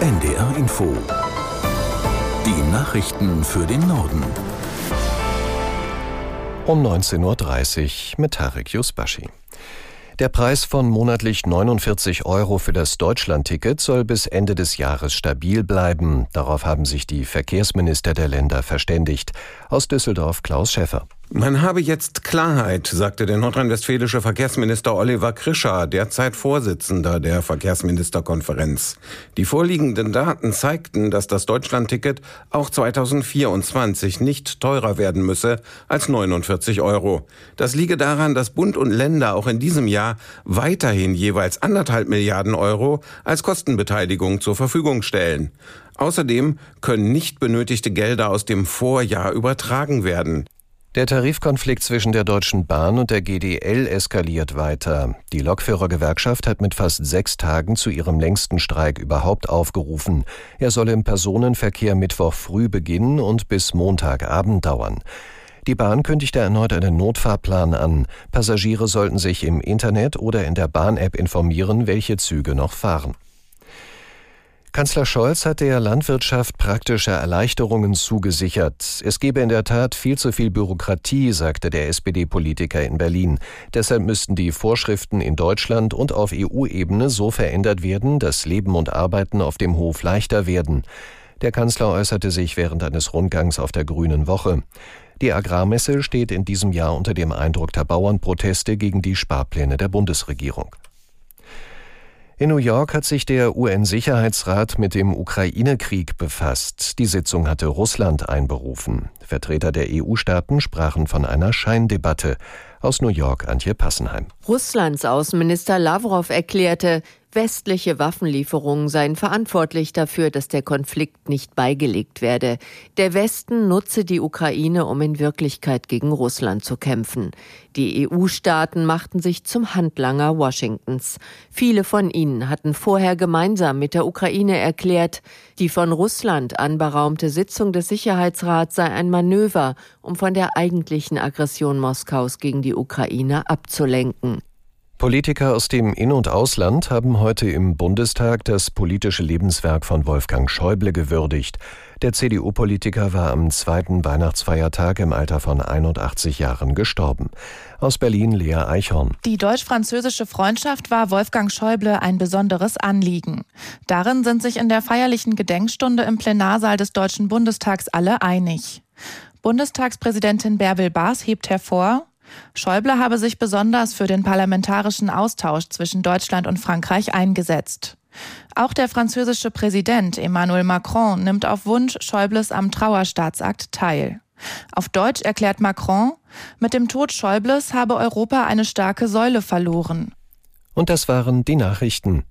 NDR Info. Die Nachrichten für den Norden. Um 19.30 Uhr mit Tarek Yusbashi. Der Preis von monatlich 49 Euro für das Deutschlandticket soll bis Ende des Jahres stabil bleiben. Darauf haben sich die Verkehrsminister der Länder verständigt. Aus Düsseldorf Klaus Schäffer. Man habe jetzt Klarheit, sagte der nordrhein-westfälische Verkehrsminister Oliver Krischer, derzeit Vorsitzender der Verkehrsministerkonferenz. Die vorliegenden Daten zeigten, dass das Deutschlandticket auch 2024 nicht teurer werden müsse als 49 Euro. Das liege daran, dass Bund und Länder auch in diesem Jahr weiterhin jeweils anderthalb Milliarden Euro als Kostenbeteiligung zur Verfügung stellen. Außerdem können nicht benötigte Gelder aus dem Vorjahr übertragen werden. Der Tarifkonflikt zwischen der Deutschen Bahn und der GDL eskaliert weiter. Die Lokführergewerkschaft hat mit fast sechs Tagen zu ihrem längsten Streik überhaupt aufgerufen. Er soll im Personenverkehr Mittwoch früh beginnen und bis Montagabend dauern. Die Bahn kündigte erneut einen Notfahrplan an. Passagiere sollten sich im Internet oder in der Bahn-App informieren, welche Züge noch fahren. Kanzler Scholz hat der Landwirtschaft praktische Erleichterungen zugesichert. Es gebe in der Tat viel zu viel Bürokratie, sagte der SPD-Politiker in Berlin. Deshalb müssten die Vorschriften in Deutschland und auf EU-Ebene so verändert werden, dass Leben und Arbeiten auf dem Hof leichter werden. Der Kanzler äußerte sich während eines Rundgangs auf der Grünen Woche. Die Agrarmesse steht in diesem Jahr unter dem Eindruck der Bauernproteste gegen die Sparpläne der Bundesregierung. In New York hat sich der UN-Sicherheitsrat mit dem Ukraine-Krieg befasst. Die Sitzung hatte Russland einberufen. Vertreter der EU-Staaten sprachen von einer Scheindebatte. Aus New York Antje Passenheim. Russlands Außenminister Lavrov erklärte, Westliche Waffenlieferungen seien verantwortlich dafür, dass der Konflikt nicht beigelegt werde. Der Westen nutze die Ukraine, um in Wirklichkeit gegen Russland zu kämpfen. Die EU-Staaten machten sich zum Handlanger Washingtons. Viele von ihnen hatten vorher gemeinsam mit der Ukraine erklärt, die von Russland anberaumte Sitzung des Sicherheitsrats sei ein Manöver, um von der eigentlichen Aggression Moskaus gegen die Ukraine abzulenken. Politiker aus dem In- und Ausland haben heute im Bundestag das politische Lebenswerk von Wolfgang Schäuble gewürdigt. Der CDU-Politiker war am zweiten Weihnachtsfeiertag im Alter von 81 Jahren gestorben. Aus Berlin Lea Eichhorn. Die deutsch-französische Freundschaft war Wolfgang Schäuble ein besonderes Anliegen. Darin sind sich in der feierlichen Gedenkstunde im Plenarsaal des Deutschen Bundestags alle einig. Bundestagspräsidentin Bärbel Baas hebt hervor, Schäuble habe sich besonders für den parlamentarischen Austausch zwischen Deutschland und Frankreich eingesetzt. Auch der französische Präsident Emmanuel Macron nimmt auf Wunsch Schäubles am Trauerstaatsakt teil. Auf Deutsch erklärt Macron, mit dem Tod Schäubles habe Europa eine starke Säule verloren. Und das waren die Nachrichten.